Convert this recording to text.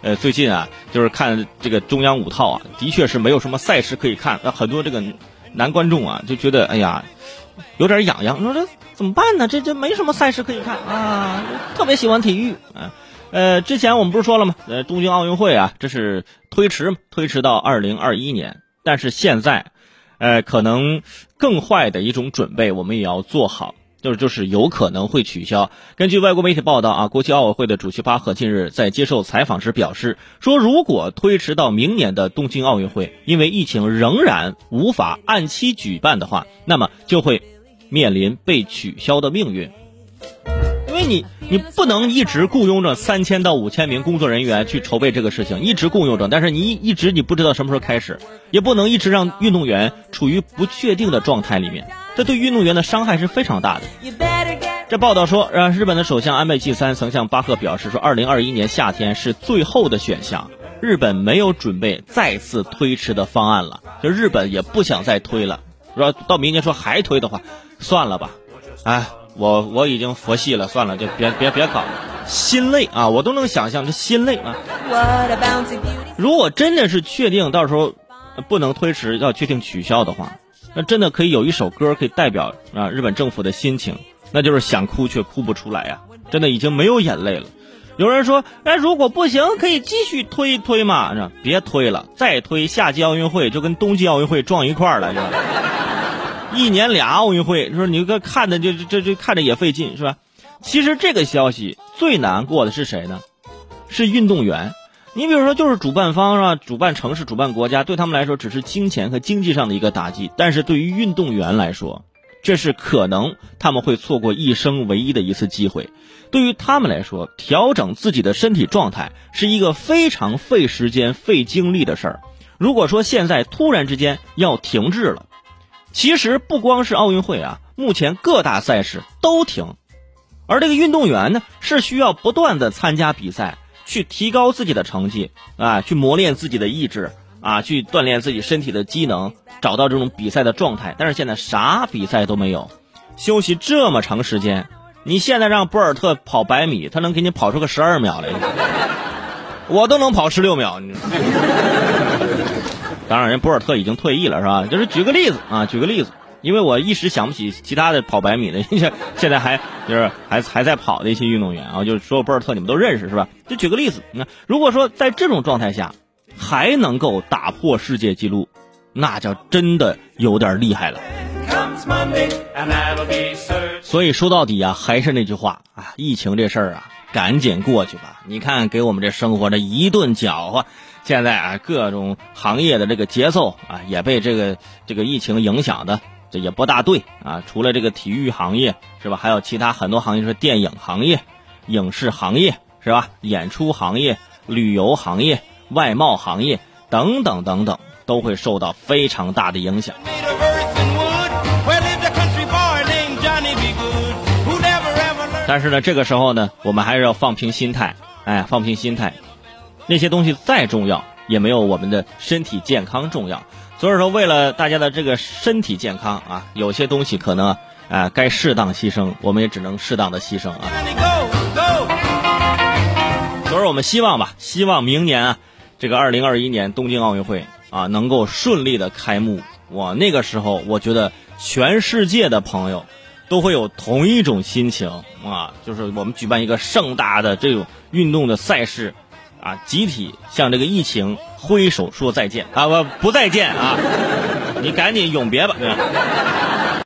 呃，最近啊，就是看这个中央五套啊，的确是没有什么赛事可以看，那很多这个男观众啊就觉得，哎呀，有点痒痒，你说这怎么办呢？这这没什么赛事可以看啊，特别喜欢体育啊。呃，之前我们不是说了吗？呃，东京奥运会啊，这是推迟推迟到二零二一年，但是现在，呃，可能更坏的一种准备，我们也要做好。就是就是有可能会取消。根据外国媒体报道啊，国际奥委会的主席巴赫近日在接受采访时表示，说如果推迟到明年的东京奥运会，因为疫情仍然无法按期举办的话，那么就会面临被取消的命运。因为你你不能一直雇佣着三千到五千名工作人员去筹备这个事情，一直雇佣着，但是你一直你不知道什么时候开始，也不能一直让运动员处于不确定的状态里面。这对运动员的伤害是非常大的。这报道说，让日本的首相安倍晋三曾向巴赫表示说，二零二一年夏天是最后的选项，日本没有准备再次推迟的方案了，就日本也不想再推了。说到明年说还推的话，算了吧。哎，我我已经佛系了，算了，就别别别搞，心累啊，我都能想象这心累啊。如果真的是确定到时候不能推迟，要确定取消的话。那真的可以有一首歌可以代表啊日本政府的心情，那就是想哭却哭不出来呀，真的已经没有眼泪了。有人说，哎，如果不行，可以继续推推嘛，是吧？别推了，再推夏季奥运会就跟冬季奥运会撞一块儿了，是吧？一年俩奥运会，说你个看的就这这看着也费劲，是吧？其实这个消息最难过的是谁呢？是运动员。你比如说，就是主办方是吧？主办城市、主办国家，对他们来说只是金钱和经济上的一个打击。但是对于运动员来说，这是可能他们会错过一生唯一的一次机会。对于他们来说，调整自己的身体状态是一个非常费时间、费精力的事儿。如果说现在突然之间要停滞了，其实不光是奥运会啊，目前各大赛事都停。而这个运动员呢，是需要不断的参加比赛。去提高自己的成绩啊，去磨练自己的意志啊，去锻炼自己身体的机能，找到这种比赛的状态。但是现在啥比赛都没有，休息这么长时间，你现在让博尔特跑百米，他能给你跑出个十二秒来，我都能跑十六秒。当然，人博尔特已经退役了，是吧？就是举个例子啊，举个例子。因为我一时想不起其他的跑百米的，现 现在还就是还还在跑的一些运动员啊，就是说博尔特你们都认识是吧？就举个例子，那如果说在这种状态下还能够打破世界纪录，那叫真的有点厉害了。所以说到底啊，还是那句话啊，疫情这事儿啊，赶紧过去吧。你看给我们这生活这一顿搅和。现在啊，各种行业的这个节奏啊，也被这个这个疫情影响的，这也不大对啊。除了这个体育行业是吧，还有其他很多行业，是电影行业、影视行业是吧，演出行业、旅游行业、外贸行业等等等等，都会受到非常大的影响。但是呢，这个时候呢，我们还是要放平心态，哎，放平心态。那些东西再重要，也没有我们的身体健康重要。所以说，为了大家的这个身体健康啊，有些东西可能啊该适当牺牲，我们也只能适当的牺牲啊。所以，我们希望吧，希望明年啊，这个二零二一年东京奥运会啊能够顺利的开幕。哇那个时候，我觉得全世界的朋友都会有同一种心情啊，就是我们举办一个盛大的这种运动的赛事。啊！集体向这个疫情挥手说再见啊！不不再见啊！你赶紧永别吧！对吧